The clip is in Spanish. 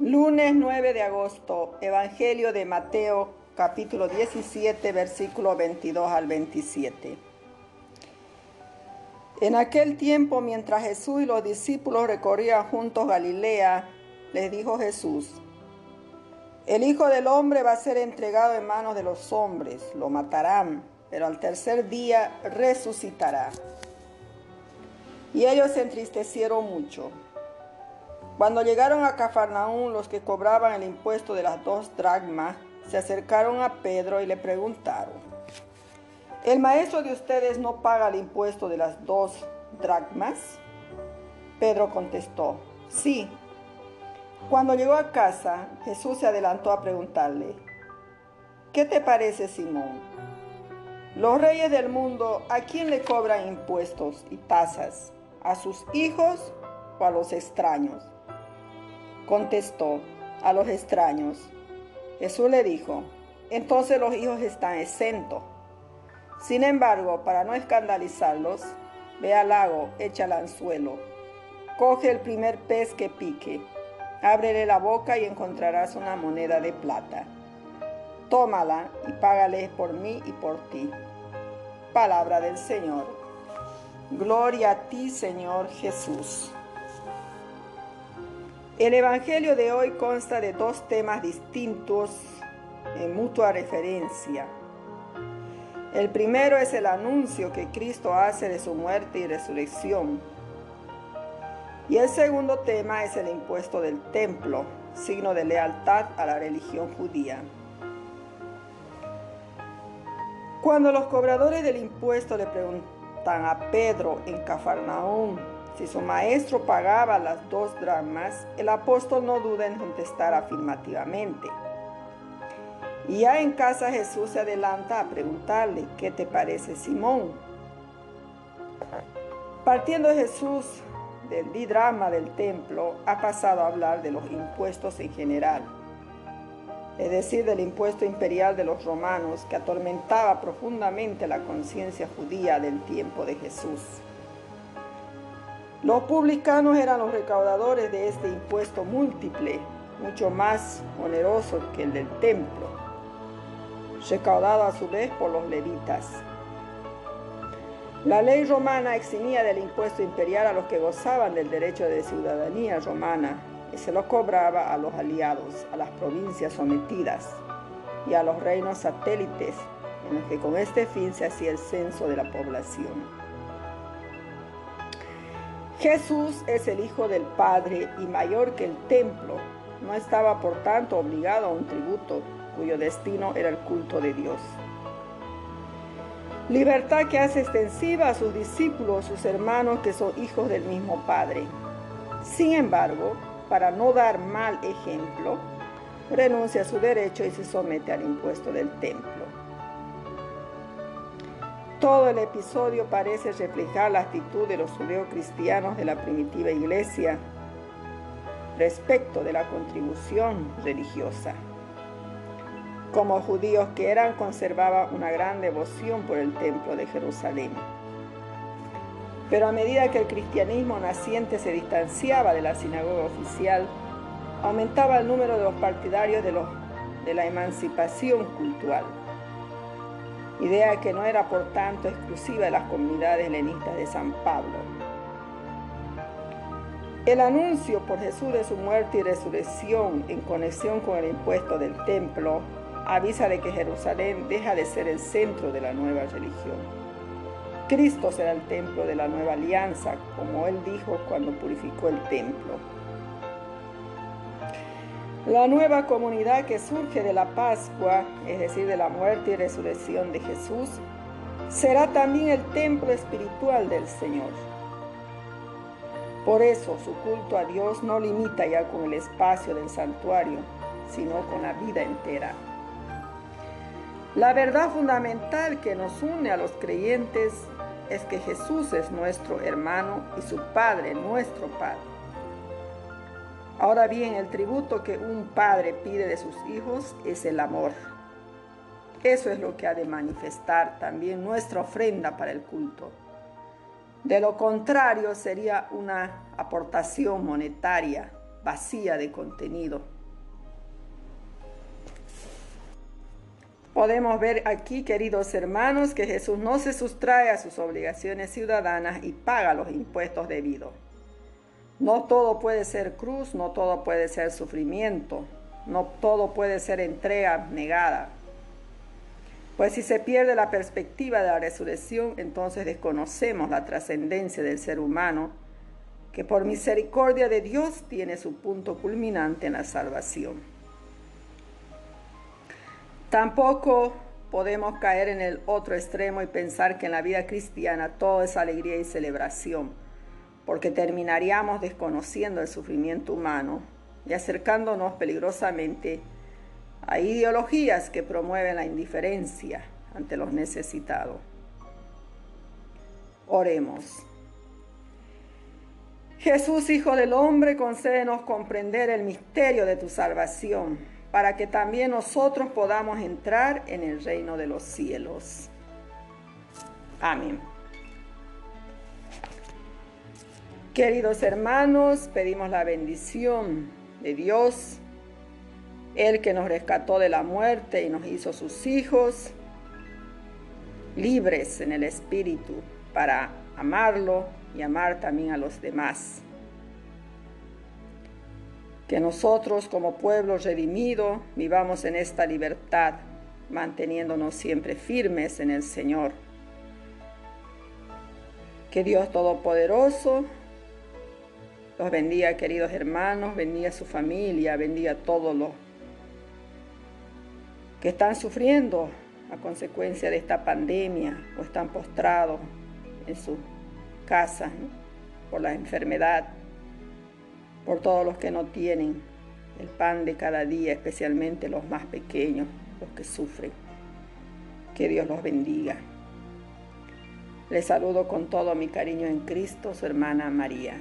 Lunes 9 de agosto, Evangelio de Mateo, capítulo 17, versículo 22 al 27. En aquel tiempo, mientras Jesús y los discípulos recorrían juntos Galilea, les dijo Jesús, el Hijo del Hombre va a ser entregado en manos de los hombres, lo matarán, pero al tercer día resucitará. Y ellos se entristecieron mucho. Cuando llegaron a Cafarnaún, los que cobraban el impuesto de las dos dragmas se acercaron a Pedro y le preguntaron, ¿el maestro de ustedes no paga el impuesto de las dos dracmas? Pedro contestó, sí. Cuando llegó a casa, Jesús se adelantó a preguntarle, ¿qué te parece, Simón? Los reyes del mundo, ¿a quién le cobran impuestos y tasas? ¿A sus hijos o a los extraños? Contestó, a los extraños. Jesús le dijo, entonces los hijos están exentos. Sin embargo, para no escandalizarlos, ve al lago, echa el anzuelo, coge el primer pez que pique, ábrele la boca y encontrarás una moneda de plata. Tómala y págale por mí y por ti. Palabra del Señor. Gloria a ti, Señor Jesús. El Evangelio de hoy consta de dos temas distintos en mutua referencia. El primero es el anuncio que Cristo hace de su muerte y resurrección. Y el segundo tema es el impuesto del templo, signo de lealtad a la religión judía. Cuando los cobradores del impuesto le preguntan a Pedro en Cafarnaúm si su maestro pagaba las dos dramas, el apóstol no duda en contestar afirmativamente. Y ya en casa Jesús se adelanta a preguntarle, ¿qué te parece Simón? Partiendo Jesús del didrama del templo, ha pasado a hablar de los impuestos en general, es decir, del impuesto imperial de los romanos que atormentaba profundamente la conciencia judía del tiempo de Jesús. Los publicanos eran los recaudadores de este impuesto múltiple, mucho más oneroso que el del templo, recaudado a su vez por los levitas. La ley romana eximía del impuesto imperial a los que gozaban del derecho de ciudadanía romana y se lo cobraba a los aliados, a las provincias sometidas y a los reinos satélites, en los que con este fin se hacía el censo de la población. Jesús es el Hijo del Padre y mayor que el templo. No estaba por tanto obligado a un tributo cuyo destino era el culto de Dios. Libertad que hace extensiva a sus discípulos, sus hermanos que son hijos del mismo Padre. Sin embargo, para no dar mal ejemplo, renuncia a su derecho y se somete al impuesto del templo. Todo el episodio parece reflejar la actitud de los judeocristianos de la primitiva iglesia respecto de la contribución religiosa. Como judíos que eran, conservaban una gran devoción por el templo de Jerusalén. Pero a medida que el cristianismo naciente se distanciaba de la sinagoga oficial, aumentaba el número de los partidarios de, de la emancipación cultural idea que no era por tanto exclusiva de las comunidades helenistas de San Pablo. El anuncio por Jesús de su muerte y resurrección en conexión con el impuesto del templo avisa de que Jerusalén deja de ser el centro de la nueva religión. Cristo será el templo de la nueva alianza, como él dijo cuando purificó el templo. La nueva comunidad que surge de la Pascua, es decir, de la muerte y resurrección de Jesús, será también el templo espiritual del Señor. Por eso su culto a Dios no limita ya con el espacio del santuario, sino con la vida entera. La verdad fundamental que nos une a los creyentes es que Jesús es nuestro hermano y su Padre nuestro Padre. Ahora bien, el tributo que un padre pide de sus hijos es el amor. Eso es lo que ha de manifestar también nuestra ofrenda para el culto. De lo contrario sería una aportación monetaria, vacía de contenido. Podemos ver aquí, queridos hermanos, que Jesús no se sustrae a sus obligaciones ciudadanas y paga los impuestos debidos. No todo puede ser cruz, no todo puede ser sufrimiento, no todo puede ser entrega negada. Pues si se pierde la perspectiva de la resurrección, entonces desconocemos la trascendencia del ser humano, que por misericordia de Dios tiene su punto culminante en la salvación. Tampoco podemos caer en el otro extremo y pensar que en la vida cristiana todo es alegría y celebración, porque terminaríamos desconociendo el sufrimiento humano y acercándonos peligrosamente a ideologías que promueven la indiferencia ante los necesitados. Oremos. Jesús, Hijo del Hombre, concédenos comprender el misterio de tu salvación para que también nosotros podamos entrar en el reino de los cielos. Amén. Queridos hermanos, pedimos la bendición de Dios, el que nos rescató de la muerte y nos hizo sus hijos, libres en el Espíritu para amarlo y amar también a los demás que nosotros como pueblo redimido vivamos en esta libertad, manteniéndonos siempre firmes en el Señor. Que Dios Todopoderoso los bendiga, queridos hermanos, bendiga su familia, bendiga a todos los que están sufriendo a consecuencia de esta pandemia o están postrados en sus casas por la enfermedad por todos los que no tienen el pan de cada día, especialmente los más pequeños, los que sufren. Que Dios los bendiga. Les saludo con todo mi cariño en Cristo, su hermana María.